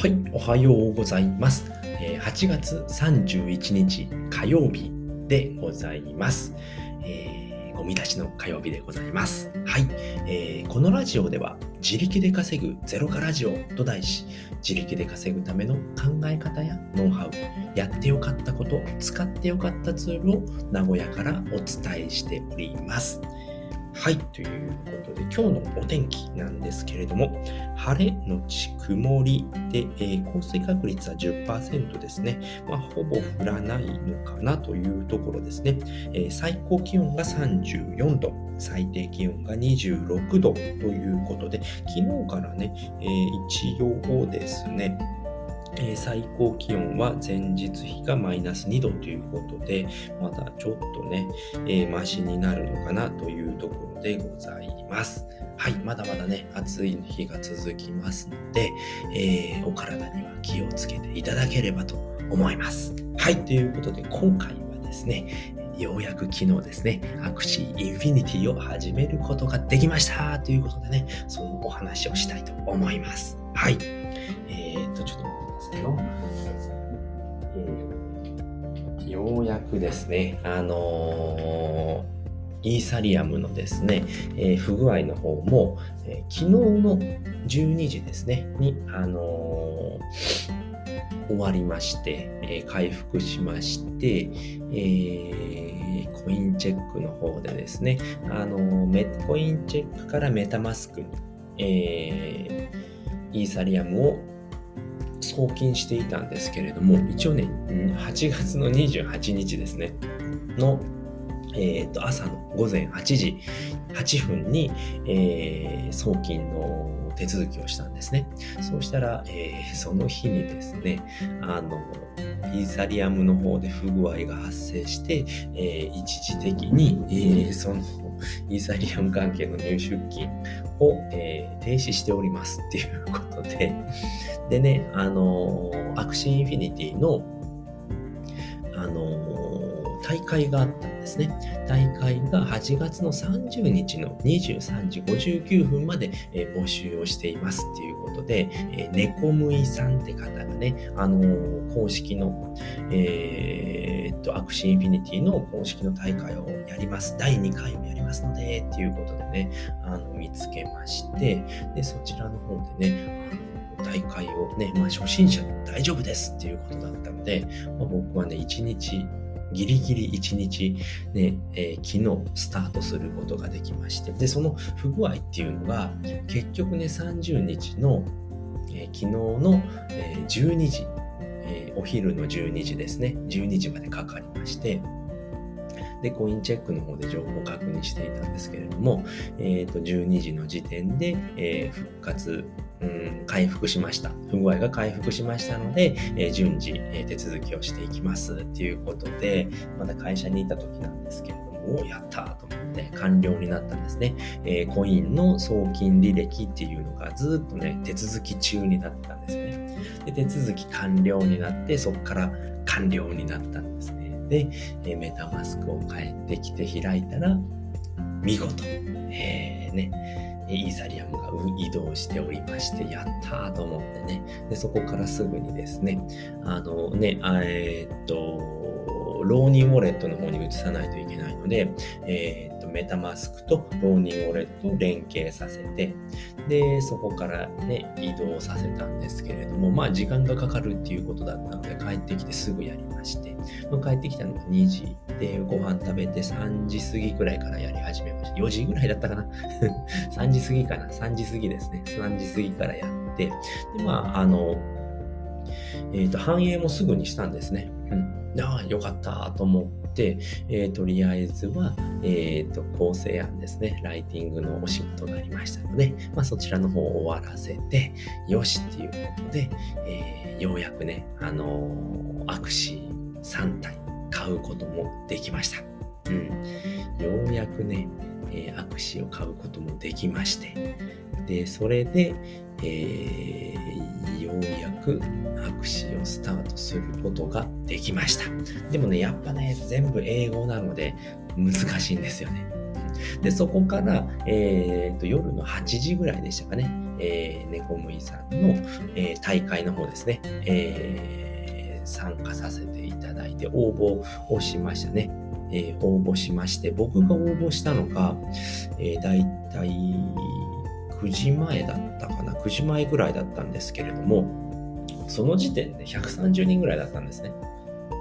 はい、おはようございます。8月31日火曜日でございます。えー、ゴミ出しの火曜日でございます。はい、えー、このラジオでは自力で稼ぐゼロ化ラジオと題し、自力で稼ぐための考え方やノウハウ、やってよかったこと、使ってよかったツールを名古屋からお伝えしております。はい、ということで、今日のお天気なんですけれども、晴れのち曇りで、えー、降水確率は10%ですね。まあ、ほぼ降らないのかなというところですね。えー、最高気温が34度、最低気温が26度ということで、昨日からね、えー、一応ですね、最高気温は前日比がマイナス2度ということで、まだちょっとね、えー、マシになるのかなというところでございます。はい、まだまだね、暑い日が続きますので、えー、お体には気をつけていただければと思います。はい、ということで今回はですね、ようやく昨日ですね、アクシーインフィニティを始めることができましたということでね、そのお話をしたいと思います。はい。えー、っと、ちょっとですけど、えー、ようやくですね、あのー、イーサリアムのですね、えー、不具合の方も、えー、昨日の12時ですね、に、あの終わりまして、え回復しまして、えコインチェックの方でですね、あのメコインチェックからメタマスクに、えイーサリアムを送金していたんですけれども、一応ね、8月の28日ですね、の、えー、と朝の午前8時8分に、えー、送金の手続きをしたんですね。そうしたら、えー、その日にですね、あの、イーサリアムの方で不具合が発生して、えー、一時的に、えー、そのイーサリアム関係の入出金を、えー、停止しておりますっていうことで、でね、あの Axie Infinity の、あの大会があったんですね。大会が8月の30日の23時59分まで、え募集をしていますっていうことで、えー、ネコムイさんって方がね、あのー、公式の、えー、っと、 Axie Infinity の公式の大会をやります。第2回をやりますので、っていうことでね、あの、見つけまして、で、そちらの方でね、あの大会をね、まあ、初心者でも大丈夫ですっていうことだったので、まあ、僕はね、1日ギリギリ1日ね、えー、昨日スタートすることができまして、で、その不具合っていうのが、結局ね、30日の、えー、昨日の、えー、12時、えお昼の12時ですね、12時までかかりまして、で、コインチェックの方で情報を確認していたんですけれども、えっ、ー、と、12時の時点で、えー、復活、うん、回復しました。不具合が回復しましたので、えー、順次、え手続きをしていきますっていうことで、まだ会社にいた時なんですけれども、おやったと思って完了になったんですね。えコインの送金履歴っていうのがずっとね、手続き中になってたんですね。で手続き完了になって、そこから完了になったんですね。で、えメタマスクを帰ってきて開いたら、見事、えー、ね、イーサリアムが移動しておりまして、やったーと思ってね。で、そこからすぐにですね、あのね、えー、っと、ローニーウォレットの方に移さないといけないので、えー、メタマスクとローニーウォレットを連携させて、で、そこからね、移動させたんですけれども、まあ時間がかかるっていうことだったので、帰ってきてすぐやりまして、まあ、帰ってきたのが2時で、ご飯食べて3時過ぎくらいからやり始めました。4時ぐらいだったかな ?3 時過ぎかな ?3 時過ぎですね。3時過ぎからやって、で、まあ、あの、えっ、ー、と、反映もすぐにしたんですね。うん。ああ、よかったと思って、えー、とりあえずは、え、ー、と、構成案ですね、ライティングのお仕事がありましたので、まあ、そちらの方を終わらせて、よしっていうことで、えー、ようやくね、あのアクシー3体買うこともできました。うん。ようやくね、えー、アクシーを買うこともできまして、で、それで、えー、ようやくアクシーをスタートすることができました。でもね、やっぱね、全部英語なので難しいんですよね。で、そこから、えー、と夜の8時ぐらいでしたかね、えー、猫むいさんの、えー、大会の方ですね、えー、参加させていただいて応募をしましたね。えー、応募しまして、僕が応募したのが、えー、だいたい9時前だったかな、9時前ぐらいだったんですけれども、その時点で130人ぐらいだったんですね。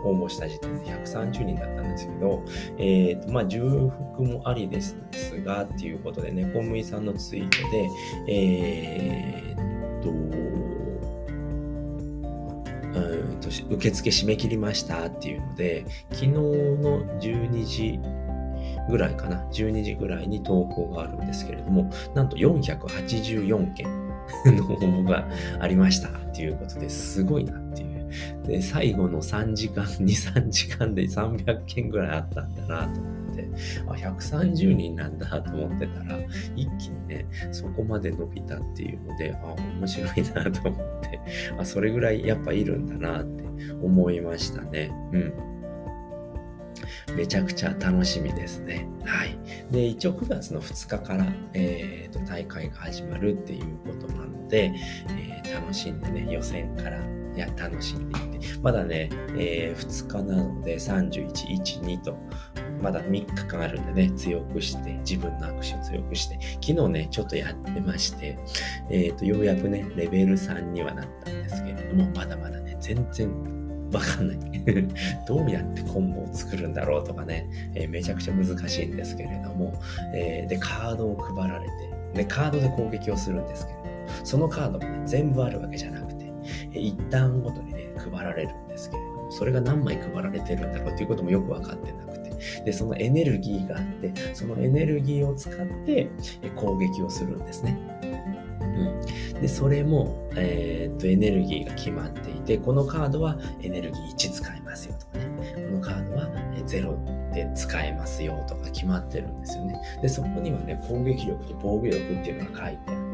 応募した時点で130人だったんですけど、えっ、ー、と、まあ、重複もありですが、っていうことで、猫むいさんのツイートで、えー、うんと受付締め切りましたっていうので、昨日の12時ぐらいかな、12時ぐらいに投稿があるんですけれども、なんと484件の応募がありましたっていうことですごいなっていう。で、最後の3時間、2、3時間で300件ぐらいあったんだなと、あ、130人なんだと思ってたら、一気にね、そこまで伸びたっていうので、あ、面白いなと思って、あ、それぐらいやっぱいるんだなって思いましたね。うん。めちゃくちゃ楽しみですね。はい。で、一応9月の2日から、えーと、大会が始まるっていうことなので、えー、楽しんでね、予選からいや楽しんでいって、まだね、えー、2日なので31、1、2と、まだ3日間あるんでね、強くして、自分の握手を強くして、昨日ね、ちょっとやってまして、えっ、ー、と、ようやくね、レベル3にはなったんですけれども、まだまだね、全然わかんない。どうやってコンボを作るんだろうとかね、えー、めちゃくちゃ難しいんですけれども、えー、で、カードを配られて、で、カードで攻撃をするんですけれども、そのカードがね、全部あるわけじゃなくて、え、一旦ごとにね、配られるんですけれども、それが何枚配られてるんだろうっていうこともよくわかってな、で、そのエネルギーがあって、そのエネルギーを使って攻撃をするんですね。うん、でそれも、えー、っとエネルギーが決まっていてこのカードはエネルギー1使えますよとかね。このカードは0で使えますよとか決まってるんですよね。でそこにはね攻撃力と防御力っていうのが書いてあって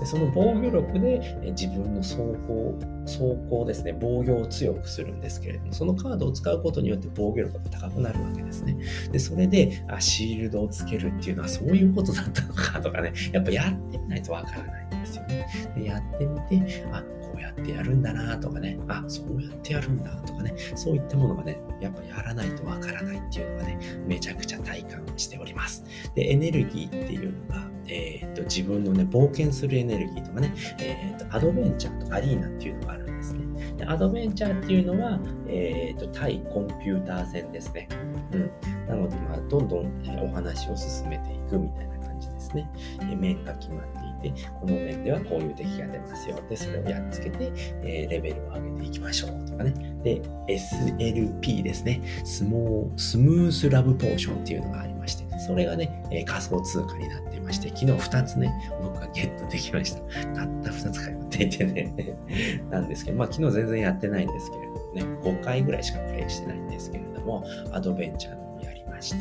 でその防御力で自分の走行走行ですね防御を強くするんですけれどもそのカードを使うことによって防御力が高くなるわけですねでそれであシールドをつけるっていうのはそういうことだったのかとかねやっぱやってみないとわからないんですよね。でやってみて、あ、やってやるんだなとかね、あ、そうやってやるんだとかね、そういったものがね、やっぱやらないとわからないっていうのがね、めちゃくちゃ体感しております。で、エネルギーっていうのが、えー、っと、自分のね、冒険するエネルギーとかね、えー、っと、アドベンチャーとアリーナっていうのがあるんですね。でアドベンチャーっていうのは、えー、っと、対コンピューター戦ですね。うん。なので、まあ、どんどんお話を進めていくみたいな感じですね。面が決まっで、この面ではこういう敵が出ますよ。で、それをやっつけて、えー、レベルを上げていきましょうとかね。で、SLP ですね。スモー、スムースラブポーションっていうのがありまして、それがね、えー、仮想通貨になっていまして、昨日2つね、僕がゲットできました。たった2つ通っていてね、なんですけど、まあ昨日全然やってないんですけれどもね、5回ぐらいしかプレイしてないんですけれども、アドベンチャーのまし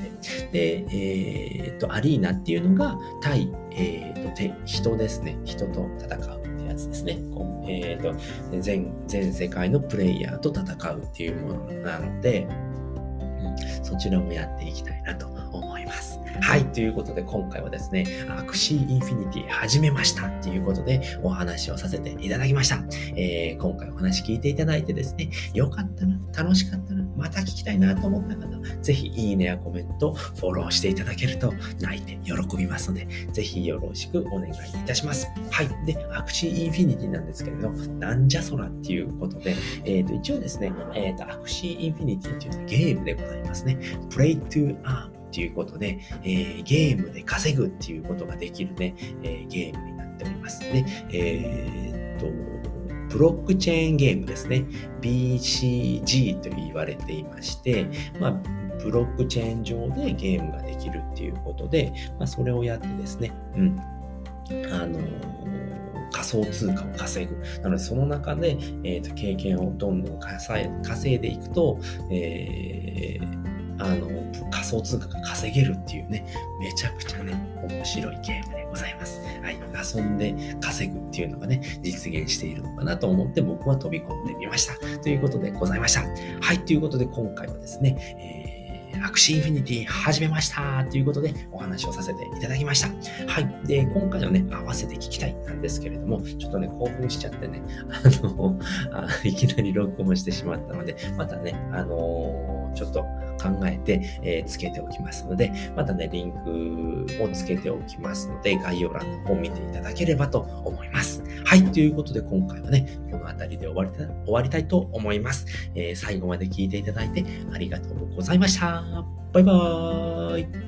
て、で、えー、と、アリーナっていうのが対、えー、と人ですね。人と戦うってやつですね。こうえー、と全全世界のプレイヤーと戦うっていうものなので、うん、そちらもやっていきたいなと思います。はい。ということで、今回はですね、 Axie Infinity 始めましたっていうことでお話をさせていただきました。えー、今回お話聞いていただいてですね、よかったな、楽しかったな、また聞きたいなと思った方、ぜひいいねやコメント、フォローしていただけると泣いて喜びますので、ぜひよろしくお願いいたします。はい。で、 Axie Infinity なんですけれど、なんじゃそらっていうことで、えっ、ー、と、一応ですね、えっ、ー、と、 Axie Infinity っていうゲームでございますね。Play to Earn っていうことで、えー、ゲームで稼ぐっていうことができるね、え、ゲームになっております。で、え、っと、ブロックチェーンゲームですね。BCG と言われていまして、まあ、ブロックチェーン上でゲームができるっていうことで、まあ、それをやってですね、うん。あの仮想通貨を稼ぐ。なので、その中で、えーと、経験をどんどん稼いでいくと、えーあの、仮想通貨が稼げるっていうね、めちゃくちゃね、面白いゲームでございます。はい。遊んで稼ぐっていうのがね、実現しているのかなと思って僕は飛び込んでみました。ということでございました。はい。ということで今回はですね、えー Axie Infinity 始めましたということでお話をさせていただきました。はい。で、今回のね、合わせて聞きたいなんですけれども、ちょっとね、興奮しちゃってね、あの、あいきなり録音してしまったので、またね、あのー、ちょっと考えて、えー、つけておきますので、またね、リンクをつけておきますので、概要欄の方を見ていただければと思います。はい、ということで今回はね、この辺りで終わりた終わりたいと思います、えー、最後まで聞いていただいてありがとうございました。バイバーイ。